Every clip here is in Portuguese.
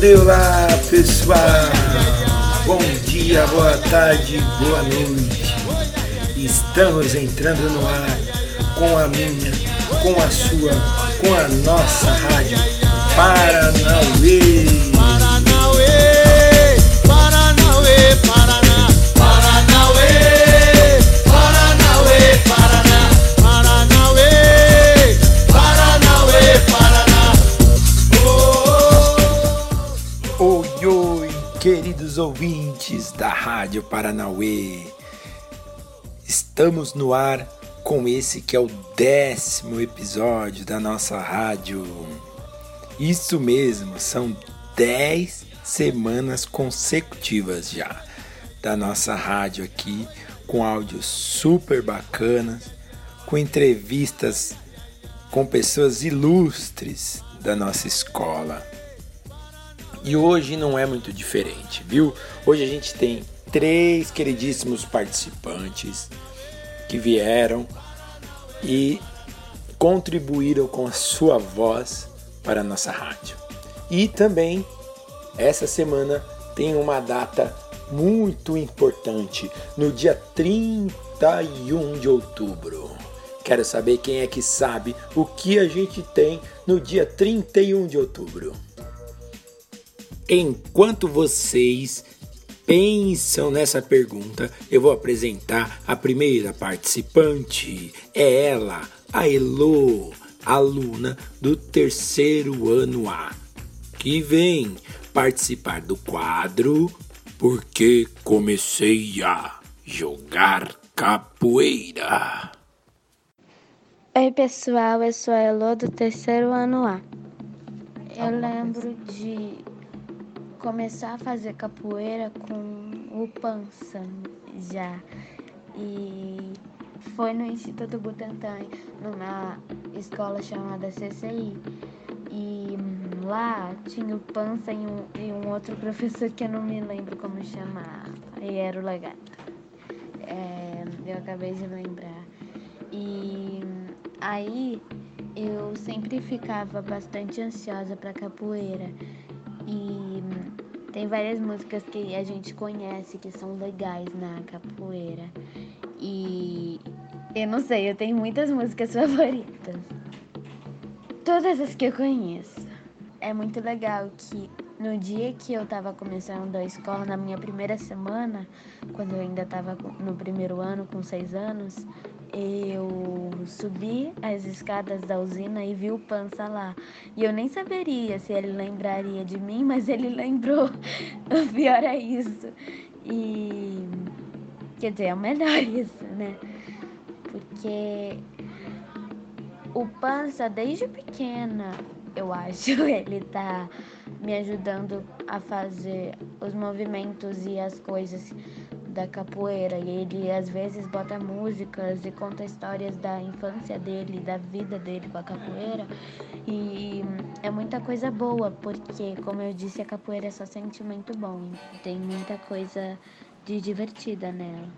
Olá pessoal, bom dia, boa tarde, boa noite. Estamos entrando no ar com a minha, com a sua, com a nossa rádio Paranauê. Queridos ouvintes da Rádio Paranauê. Estamos no ar com esse que é o décimo episódio da nossa rádio. Isso mesmo, são dez semanas consecutivas já da nossa rádio aqui, com áudios super bacanas, com entrevistas com pessoas ilustres da nossa escola. E hoje não é muito diferente, viu? Hoje a gente tem três queridíssimos participantes que vieram e contribuíram com a sua voz para a nossa rádio. E também essa semana tem uma data muito importante, no dia 31 de outubro. Quero saber quem é que sabe o que a gente tem no dia 31 de outubro. Enquanto vocês pensam nessa pergunta, eu vou apresentar a primeira participante. É ela, a Elo, aluna do terceiro ano A, que vem participar do quadro Porque Comecei a Jogar Capoeira. Oi, pessoal, eu sou a Elo do terceiro ano A. Eu lembro de começar a fazer capoeira com o Pança já. E foi no Instituto Butantan, numa escola chamada CCI. E lá tinha o Pança e um, e um outro professor que eu não me lembro como chamar. E era o Legato. É, eu acabei de lembrar. E aí eu sempre ficava bastante ansiosa para capoeira. E tem várias músicas que a gente conhece que são legais na capoeira. E eu não sei, eu tenho muitas músicas favoritas. Todas as que eu conheço. É muito legal que no dia que eu tava começando a escola, na minha primeira semana, quando eu ainda tava no primeiro ano, com seis anos, eu subi as escadas da usina e vi o Pança lá. E eu nem saberia se ele lembraria de mim, mas ele lembrou. O pior é isso. E. Quer dizer, é o melhor isso, né? Porque o Pança, desde pequena, eu acho, ele tá me ajudando a fazer os movimentos e as coisas da capoeira e ele às vezes bota músicas e conta histórias da infância dele, da vida dele com a capoeira e é muita coisa boa porque, como eu disse, a capoeira é só sentimento bom, tem muita coisa de divertida nela.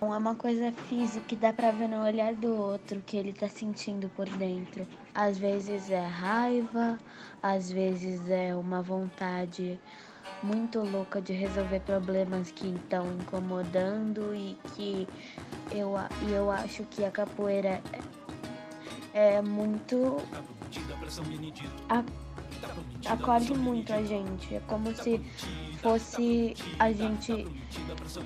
É uma coisa física que dá pra ver no olhar do outro que ele tá sentindo por dentro. Às vezes é raiva, às vezes é uma vontade muito louca de resolver problemas que estão incomodando e que eu, eu acho que a capoeira é, é muito. A, acolhe muito a gente. É como se fosse a gente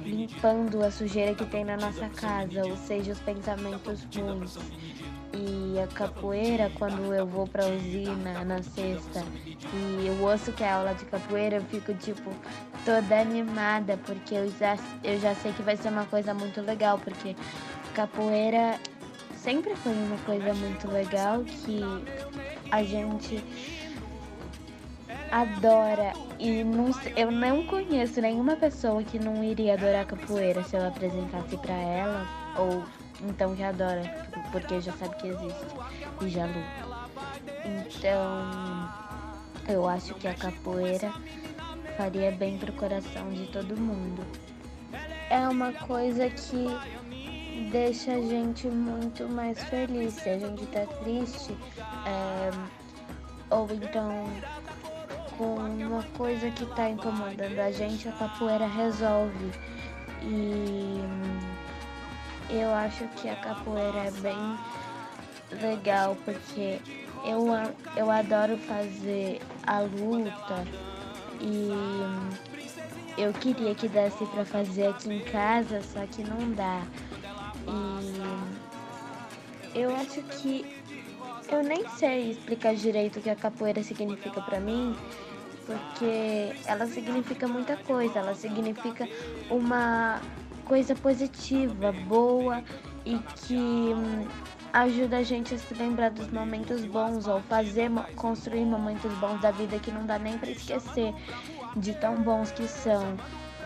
limpando a sujeira que tem na nossa casa, ou seja, os pensamentos ruins. E a capoeira, quando eu vou pra usina na sexta e eu ouço que é aula de capoeira, eu fico tipo toda animada, porque eu já, eu já sei que vai ser uma coisa muito legal, porque capoeira sempre foi uma coisa muito legal que a gente adora. E não, eu não conheço nenhuma pessoa que não iria adorar capoeira se eu apresentasse para ela ou então já adora porque já sabe que existe e já luta. Então eu acho que a capoeira faria bem pro coração de todo mundo. É uma coisa que deixa a gente muito mais feliz. Se a gente tá triste, é, ou então alguma coisa que está incomodando a gente, a capoeira resolve. E eu acho que a capoeira é bem legal porque eu, eu adoro fazer a luta e eu queria que desse para fazer aqui em casa, só que não dá. E eu acho que eu nem sei explicar direito o que a capoeira significa para mim, porque ela significa muita coisa, ela significa uma coisa positiva, boa e que hum, ajuda a gente a se lembrar dos momentos bons ou fazer construir momentos bons da vida que não dá nem para esquecer de tão bons que são.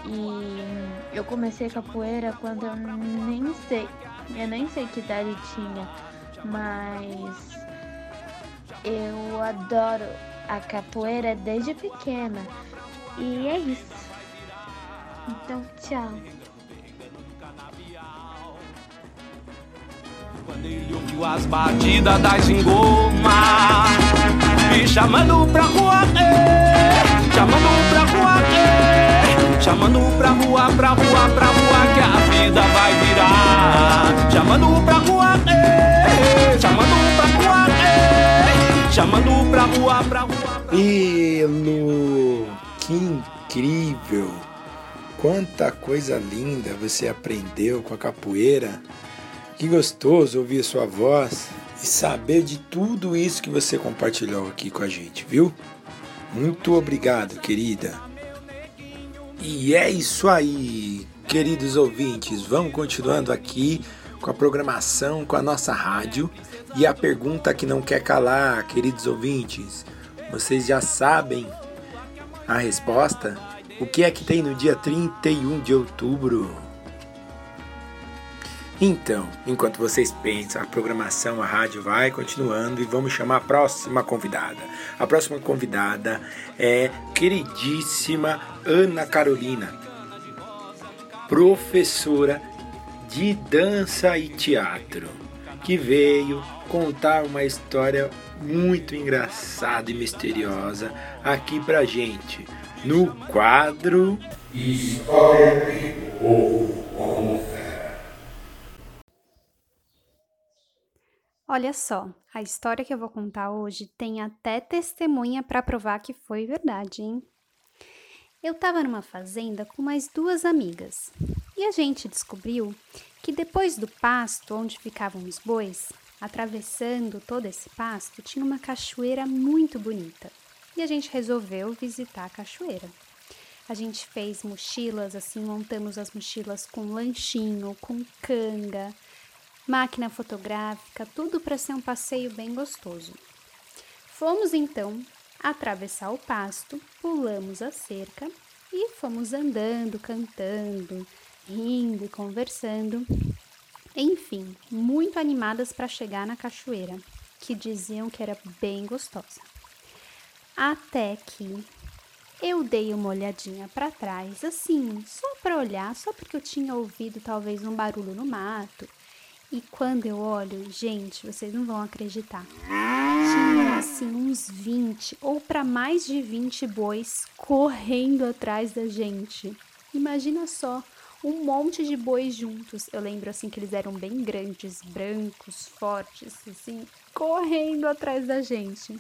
E hum, eu comecei capoeira quando eu nem sei, eu nem sei que idade tinha, mas eu adoro a capoeira desde pequena. E é isso. Então, tchau. Quando ele ouviu as batidas das engoma Me chamando pra rua, eh, chamando pra rua, eh, chamando pra rua, pra rua, pra rua que a vida vai virar. Chamando pra rua, eh, chamando pra rua, eh, chamando pra rua, pra rua. Pra... Elo, que incrível! Quanta coisa linda você aprendeu com a capoeira. Que gostoso ouvir sua voz e saber de tudo isso que você compartilhou aqui com a gente, viu? Muito obrigado, querida. E é isso aí, queridos ouvintes. Vamos continuando aqui com a programação, com a nossa rádio. E a pergunta que não quer calar, queridos ouvintes, vocês já sabem a resposta? O que é que tem no dia 31 de outubro? Então, enquanto vocês pensam, a programação, a rádio vai continuando e vamos chamar a próxima convidada. A próxima convidada é queridíssima Ana Carolina, professora de dança e teatro, que veio contar uma história muito engraçada e misteriosa aqui pra gente no quadro História o Povo Olha só, a história que eu vou contar hoje tem até testemunha para provar que foi verdade, hein? Eu estava numa fazenda com mais duas amigas e a gente descobriu que depois do pasto onde ficavam os bois, atravessando todo esse pasto, tinha uma cachoeira muito bonita e a gente resolveu visitar a cachoeira. A gente fez mochilas, assim, montamos as mochilas com lanchinho, com canga, máquina fotográfica, tudo para ser um passeio bem gostoso. Fomos então atravessar o pasto, pulamos a cerca e fomos andando, cantando, rindo e conversando. Enfim, muito animadas para chegar na cachoeira, que diziam que era bem gostosa. Até que eu dei uma olhadinha para trás, assim, só para olhar, só porque eu tinha ouvido talvez um barulho no mato e quando eu olho, gente, vocês não vão acreditar. Tinha assim uns 20 ou para mais de 20 bois correndo atrás da gente. Imagina só, um monte de bois juntos. Eu lembro assim que eles eram bem grandes, brancos, fortes, assim, correndo atrás da gente.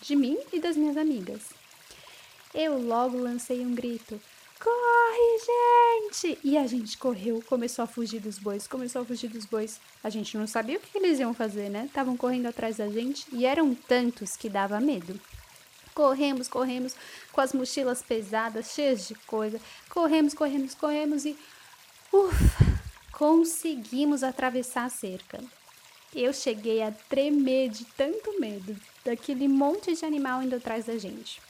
De mim e das minhas amigas. Eu logo lancei um grito: Corre, gente! E a gente correu, começou a fugir dos bois, começou a fugir dos bois. A gente não sabia o que eles iam fazer, né? Estavam correndo atrás da gente e eram tantos que dava medo. Corremos, corremos com as mochilas pesadas, cheias de coisa. Corremos, corremos, corremos e. Ufa! Conseguimos atravessar a cerca. Eu cheguei a tremer de tanto medo daquele monte de animal indo atrás da gente.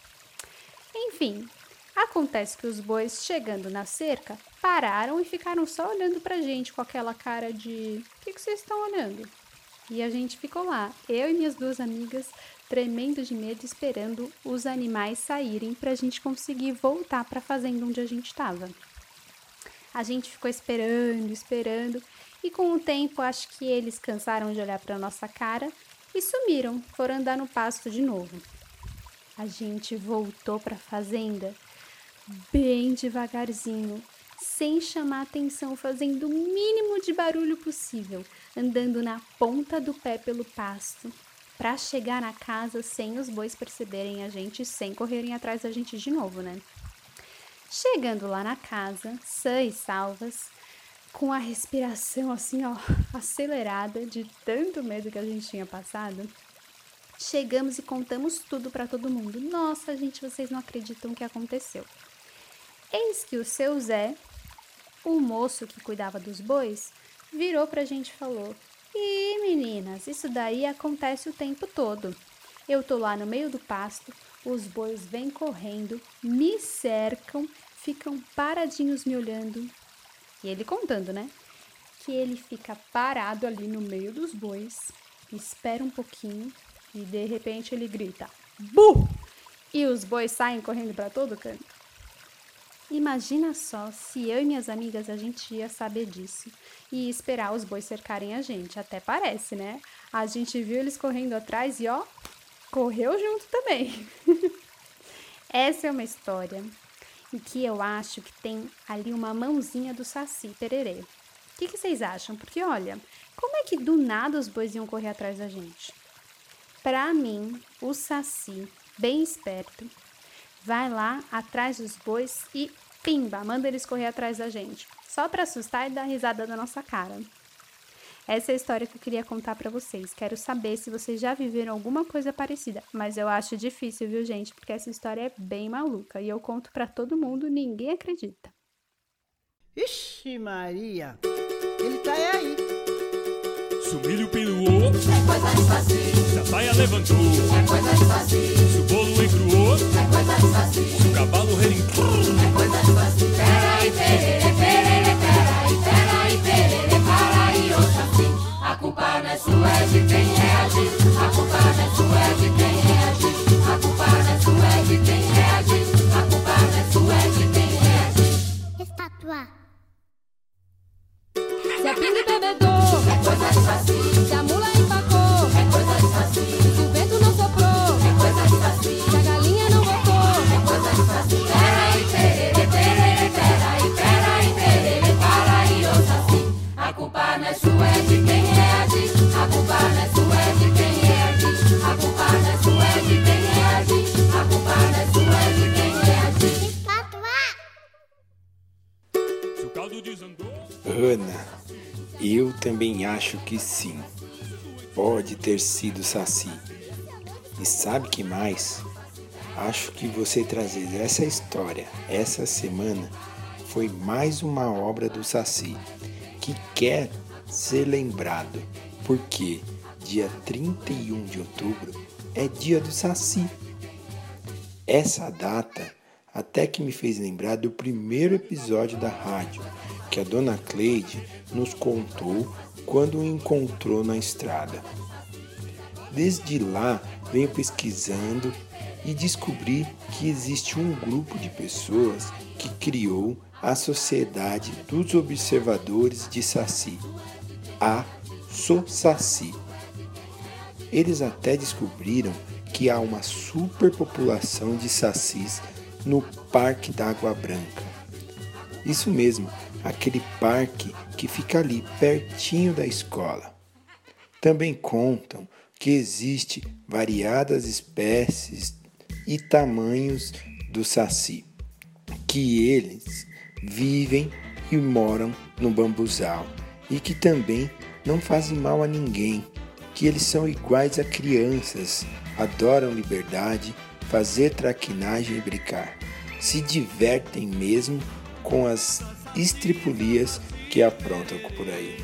Enfim, Acontece que os bois, chegando na cerca, pararam e ficaram só olhando pra gente com aquela cara de: O que, que vocês estão olhando? E a gente ficou lá, eu e minhas duas amigas, tremendo de medo, esperando os animais saírem pra gente conseguir voltar pra fazenda onde a gente estava. A gente ficou esperando, esperando, e com o tempo acho que eles cansaram de olhar pra nossa cara e sumiram, foram andar no pasto de novo. a gente voltou para a fazenda bem devagarzinho, sem chamar atenção, fazendo o mínimo de barulho possível, andando na ponta do pé pelo pasto, para chegar na casa sem os bois perceberem a gente, sem correrem atrás da gente de novo, né? Chegando lá na casa, sã e salvas, com a respiração assim, ó, acelerada de tanto medo que a gente tinha passado, chegamos e contamos tudo para todo mundo. Nossa, gente, vocês não acreditam o que aconteceu. Eis que o seu Zé, o moço que cuidava dos bois, virou pra gente e falou: Ih, meninas, isso daí acontece o tempo todo. Eu tô lá no meio do pasto, os bois vêm correndo, me cercam, ficam paradinhos me olhando. E ele contando, né? Que ele fica parado ali no meio dos bois, espera um pouquinho e de repente ele grita: Bu! E os bois saem correndo para todo canto. Imagina só se eu e minhas amigas a gente ia saber disso e esperar os bois cercarem a gente. Até parece, né? A gente viu eles correndo atrás e ó, correu junto também. Essa é uma história em que eu acho que tem ali uma mãozinha do Saci Pererê. O que, que vocês acham? Porque olha, como é que do nada os bois iam correr atrás da gente? Para mim, o Saci, bem esperto, vai lá atrás dos bois e pimba, manda eles correr atrás da gente, só para assustar e dar risada da nossa cara. Essa é a história que eu queria contar para vocês. Quero saber se vocês já viveram alguma coisa parecida, mas eu acho difícil, viu, gente? Porque essa história é bem maluca e eu conto para todo mundo, ninguém acredita. Ixi, Maria, ele tá aí. Se o milho piruou, é coisa de fazer. Baia levantou, também acho que sim. Pode ter sido Saci. E sabe que mais? Acho que você trazer essa história essa semana foi mais uma obra do Saci que quer ser lembrado, porque dia 31 de outubro é dia do Saci. Essa data até que me fez lembrar do primeiro episódio da rádio que a dona Cleide nos contou quando o encontrou na estrada. Desde lá venho pesquisando e descobri que existe um grupo de pessoas que criou a Sociedade dos Observadores de Saci, a SOSACI. Eles até descobriram que há uma superpopulação de sacis no Parque da Água Branca. Isso mesmo, aquele parque que fica ali pertinho da escola. Também contam que existe variadas espécies e tamanhos do saci, que eles vivem e moram no bambuzal e que também não fazem mal a ninguém, que eles são iguais a crianças, adoram liberdade, fazer traquinagem e brincar, se divertem mesmo com as estripulias que aprontam por aí.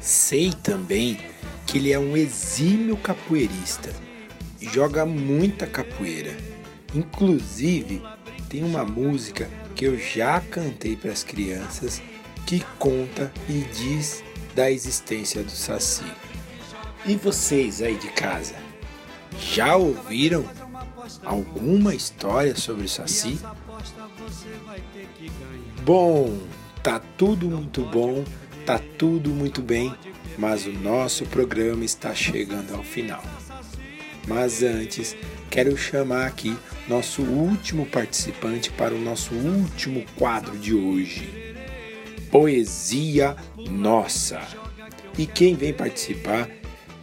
Sei também que ele é um exímio capoeirista, joga muita capoeira. Inclusive, tem uma música que eu já cantei para as crianças que conta e diz da existência do Saci. E vocês aí de casa, já ouviram alguma história sobre o Saci? Bom, tá tudo muito bom, tá tudo muito bem, mas o nosso programa está chegando ao final. Mas antes, quero chamar aqui nosso último participante para o nosso último quadro de hoje. Poesia Nossa. E quem vem participar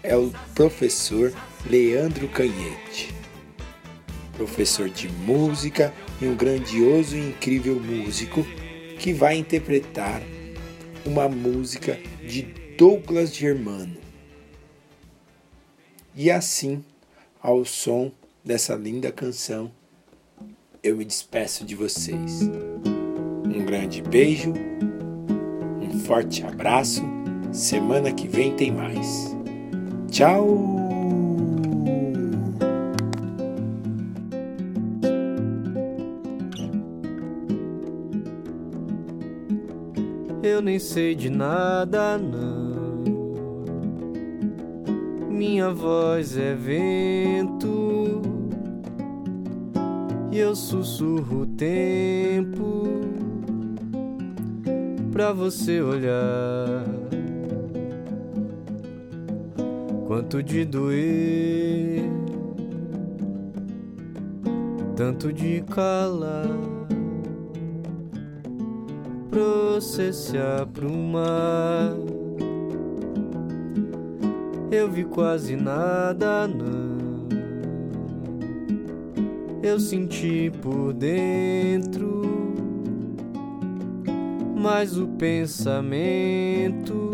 é o professor Leandro Canhete, professor de música e um grandioso e incrível músico que vai interpretar uma música de Douglas Germano. E assim, ao som dessa linda canção, eu me despeço de vocês. Um grande beijo, um forte abraço. Semana que vem tem mais. Tchau! Nem sei de nada, não. Minha voz é vento e eu sussurro o tempo pra você olhar. Quanto de doer, tanto de calar pra você se aprumar. Eu vi quase nada, não. Eu senti por dentro, mas o pensamento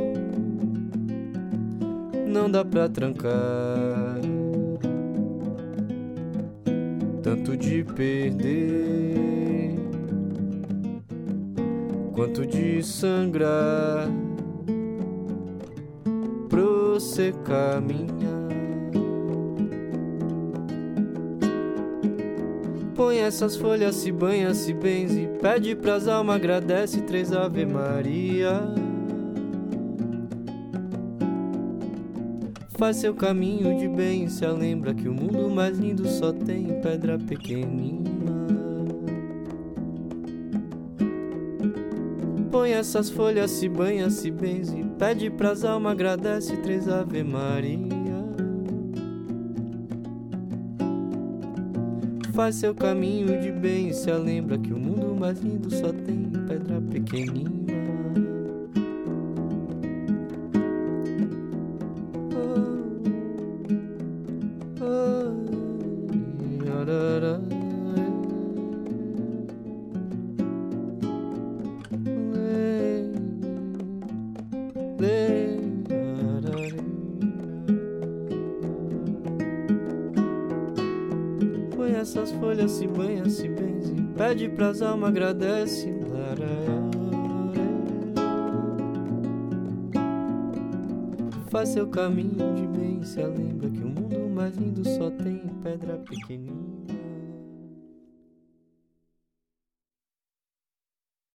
não dá pra trancar. Tanto de perder quanto de sangrar pra você caminhar. Põe essas folhas, se banha, se benze, pede pras almas, agradece três Ave Maria. Faz seu caminho de bem, se lembra que o mundo mais lindo só tem pedra pequenina. Põe essas folhas, se banha, se benze, pede pras almas, agradece três Ave Maria. Faz seu caminho de bem, se lembra que o mundo mais lindo só tem pedra pequenina. Oh, oh, yarará. Se banha, se benze, pede pras almas, agradece. Faz seu caminho de bem, se lembra que o mundo mais lindo só tem pedra pequenina.